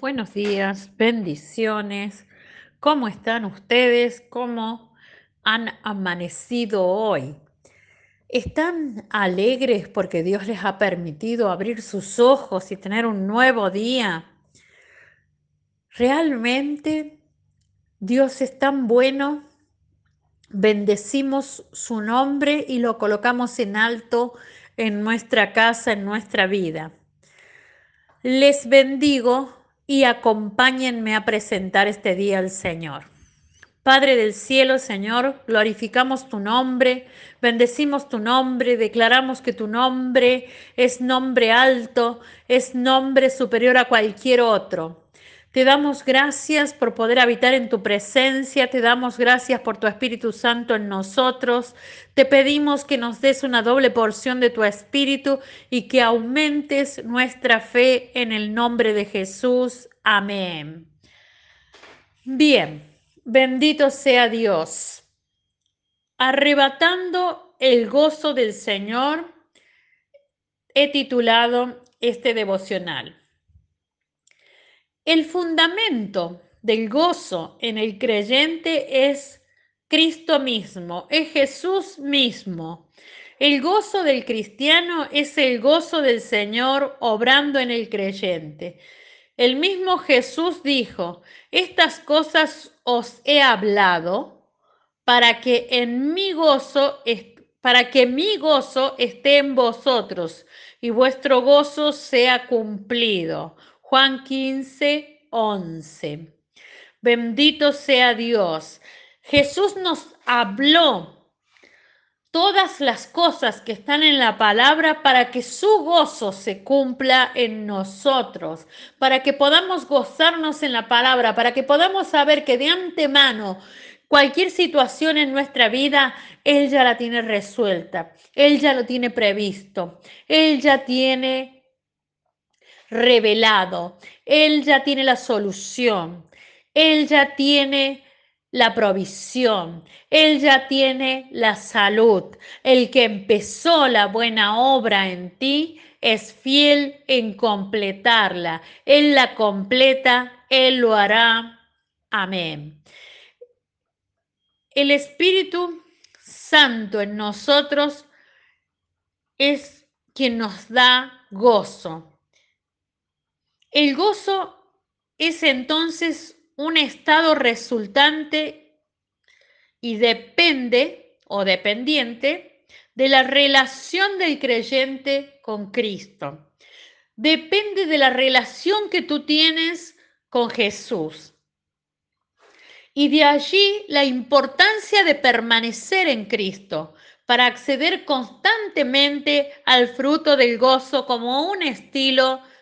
Buenos días, bendiciones. ¿Cómo están ustedes? ¿Cómo han amanecido hoy? ¿Están alegres porque Dios les ha permitido abrir sus ojos y tener un nuevo día? Realmente Dios es tan bueno. Bendecimos su nombre y lo colocamos en alto en nuestra casa, en nuestra vida. Les bendigo y acompáñenme a presentar este día al Señor. Padre del cielo, Señor, glorificamos tu nombre, bendecimos tu nombre, declaramos que tu nombre es nombre alto, es nombre superior a cualquier otro. Te damos gracias por poder habitar en tu presencia, te damos gracias por tu Espíritu Santo en nosotros. Te pedimos que nos des una doble porción de tu Espíritu y que aumentes nuestra fe en el nombre de Jesús. Amén. Bien, bendito sea Dios. Arrebatando el gozo del Señor, he titulado este devocional. El fundamento del gozo en el creyente es Cristo mismo, es Jesús mismo. El gozo del cristiano es el gozo del Señor obrando en el creyente. El mismo Jesús dijo, estas cosas os he hablado para que en mi gozo para que mi gozo esté en vosotros y vuestro gozo sea cumplido. Juan 15, 11. Bendito sea Dios. Jesús nos habló todas las cosas que están en la palabra para que su gozo se cumpla en nosotros, para que podamos gozarnos en la palabra, para que podamos saber que de antemano cualquier situación en nuestra vida, Él ya la tiene resuelta, Él ya lo tiene previsto, Él ya tiene revelado. Él ya tiene la solución. Él ya tiene la provisión. Él ya tiene la salud. El que empezó la buena obra en ti es fiel en completarla. Él la completa, Él lo hará. Amén. El Espíritu Santo en nosotros es quien nos da gozo. El gozo es entonces un estado resultante y depende o dependiente de la relación del creyente con Cristo. Depende de la relación que tú tienes con Jesús. Y de allí la importancia de permanecer en Cristo para acceder constantemente al fruto del gozo como un estilo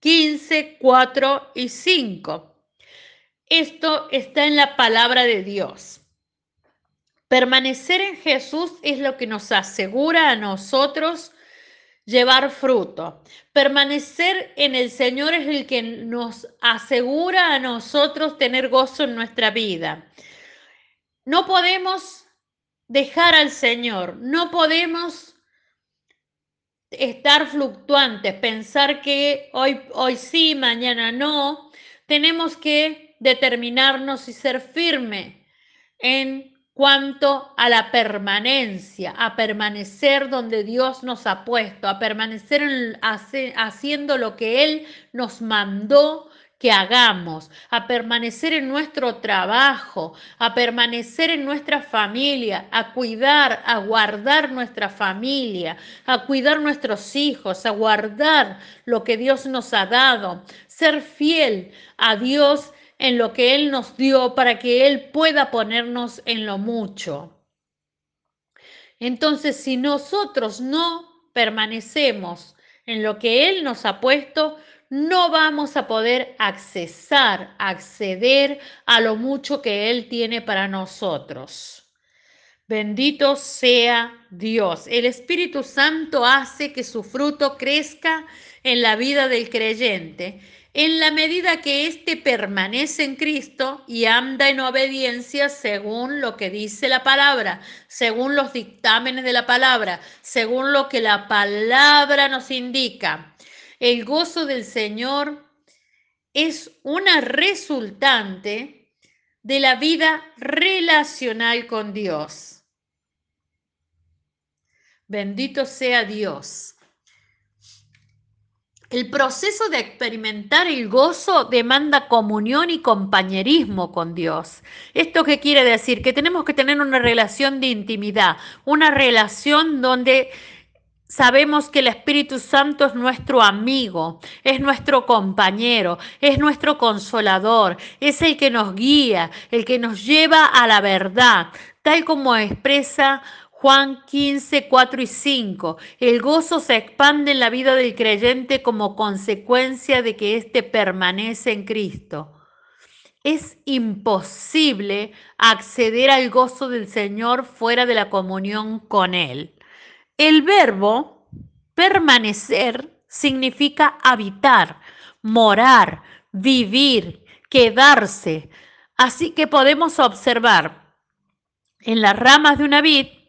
15, 4 y 5. Esto está en la palabra de Dios. Permanecer en Jesús es lo que nos asegura a nosotros llevar fruto. Permanecer en el Señor es el que nos asegura a nosotros tener gozo en nuestra vida. No podemos dejar al Señor, no podemos estar fluctuantes, pensar que hoy, hoy sí, mañana no. Tenemos que determinarnos y ser firme en cuanto a la permanencia, a permanecer donde Dios nos ha puesto, a permanecer haciendo lo que Él nos mandó que hagamos, a permanecer en nuestro trabajo, a permanecer en nuestra familia, a cuidar, a guardar nuestra familia, a cuidar nuestros hijos, a guardar lo que Dios nos ha dado, ser fiel a Dios en lo que Él nos dio para que Él pueda ponernos en lo mucho. Entonces, si nosotros no permanecemos en lo que Él nos ha puesto, no vamos a poder accesar, acceder a lo mucho que Él tiene para nosotros. Bendito sea Dios. El Espíritu Santo hace que su fruto crezca en la vida del creyente en la medida que éste permanece en Cristo y anda en obediencia según lo que dice la palabra, según los dictámenes de la palabra, según lo que la palabra nos indica. El gozo del Señor es una resultante de la vida relacional con Dios. Bendito sea Dios. El proceso de experimentar el gozo demanda comunión y compañerismo con Dios. ¿Esto qué quiere decir? Que tenemos que tener una relación de intimidad, una relación donde sabemos que el Espíritu Santo es nuestro amigo, es nuestro compañero, es nuestro consolador, es el que nos guía, el que nos lleva a la verdad, tal como expresa Juan 15, 4 y 5. El gozo se expande en la vida del creyente como consecuencia de que éste permanece en Cristo. Es imposible acceder al gozo del Señor fuera de la comunión con Él. El verbo permanecer significa habitar, morar, vivir, quedarse. Así que podemos observar en las ramas de una vid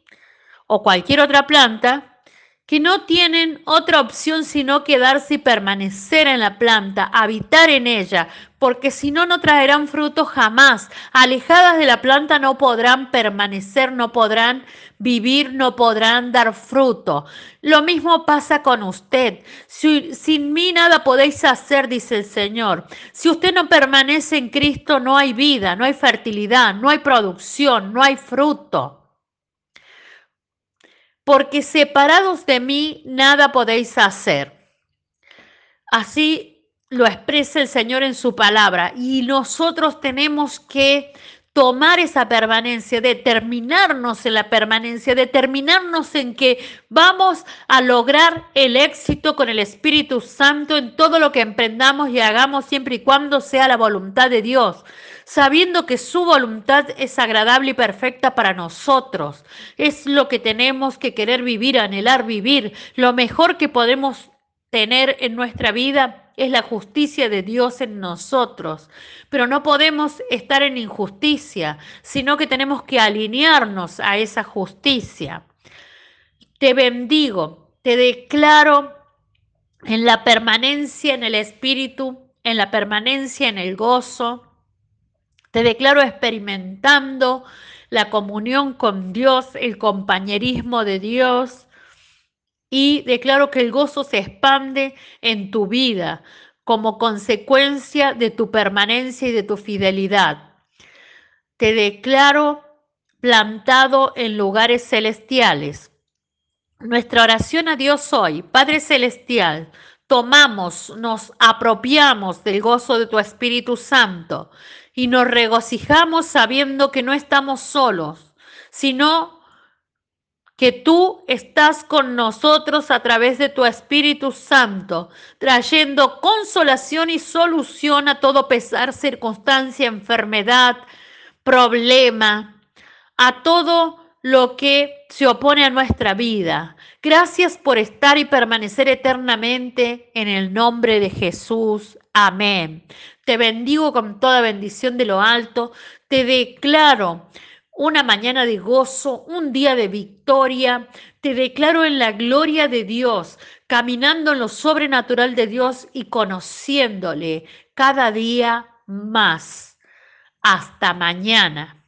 o cualquier otra planta que no tienen otra opción sino quedarse y permanecer en la planta, habitar en ella, porque si no, no traerán fruto jamás. Alejadas de la planta no podrán permanecer, no podrán vivir, no podrán dar fruto. Lo mismo pasa con usted. sin mí nada podéis hacer, dice el Señor. Si usted no permanece en Cristo, no hay vida, no hay fertilidad, no hay producción, no hay fruto porque separados de mí nada podéis hacer. Así lo expresa el Señor en su palabra y nosotros tenemos que tomar esa permanencia, determinarnos en la permanencia, determinarnos en que vamos a lograr el éxito con el Espíritu Santo en todo lo que emprendamos y hagamos siempre y cuando sea la voluntad de Dios sabiendo que su voluntad es agradable y perfecta para nosotros. Es lo que tenemos que querer vivir, anhelar vivir. Lo mejor que podemos tener en nuestra vida es la justicia de Dios en nosotros. Pero no podemos estar en injusticia, sino que tenemos que alinearnos a esa justicia. Te bendigo, te declaro en la permanencia en el Espíritu, en la permanencia en el gozo, te declaro experimentando la comunión con Dios, el compañerismo de Dios y declaro que el gozo se expande en tu vida como consecuencia de tu permanencia y de tu fidelidad. Te declaro plantado en lugares celestiales. Nuestra oración a Dios hoy, Padre Celestial, tomamos, nos apropiamos del gozo de tu Espíritu Santo y nos regocijamos sabiendo que no estamos solos, sino que tú estás con nosotros a través de tu Espíritu Santo, trayendo consolación y solución a todo pesar, circunstancia, enfermedad, problema, a todo lo que se opone a nuestra vida. Gracias por estar y permanecer eternamente en el nombre de Jesús. Amén. Te bendigo con toda bendición de lo alto. Te declaro una mañana de gozo, un día de victoria. Te declaro en la gloria de Dios, caminando en lo sobrenatural de Dios y conociéndole cada día más. Hasta mañana.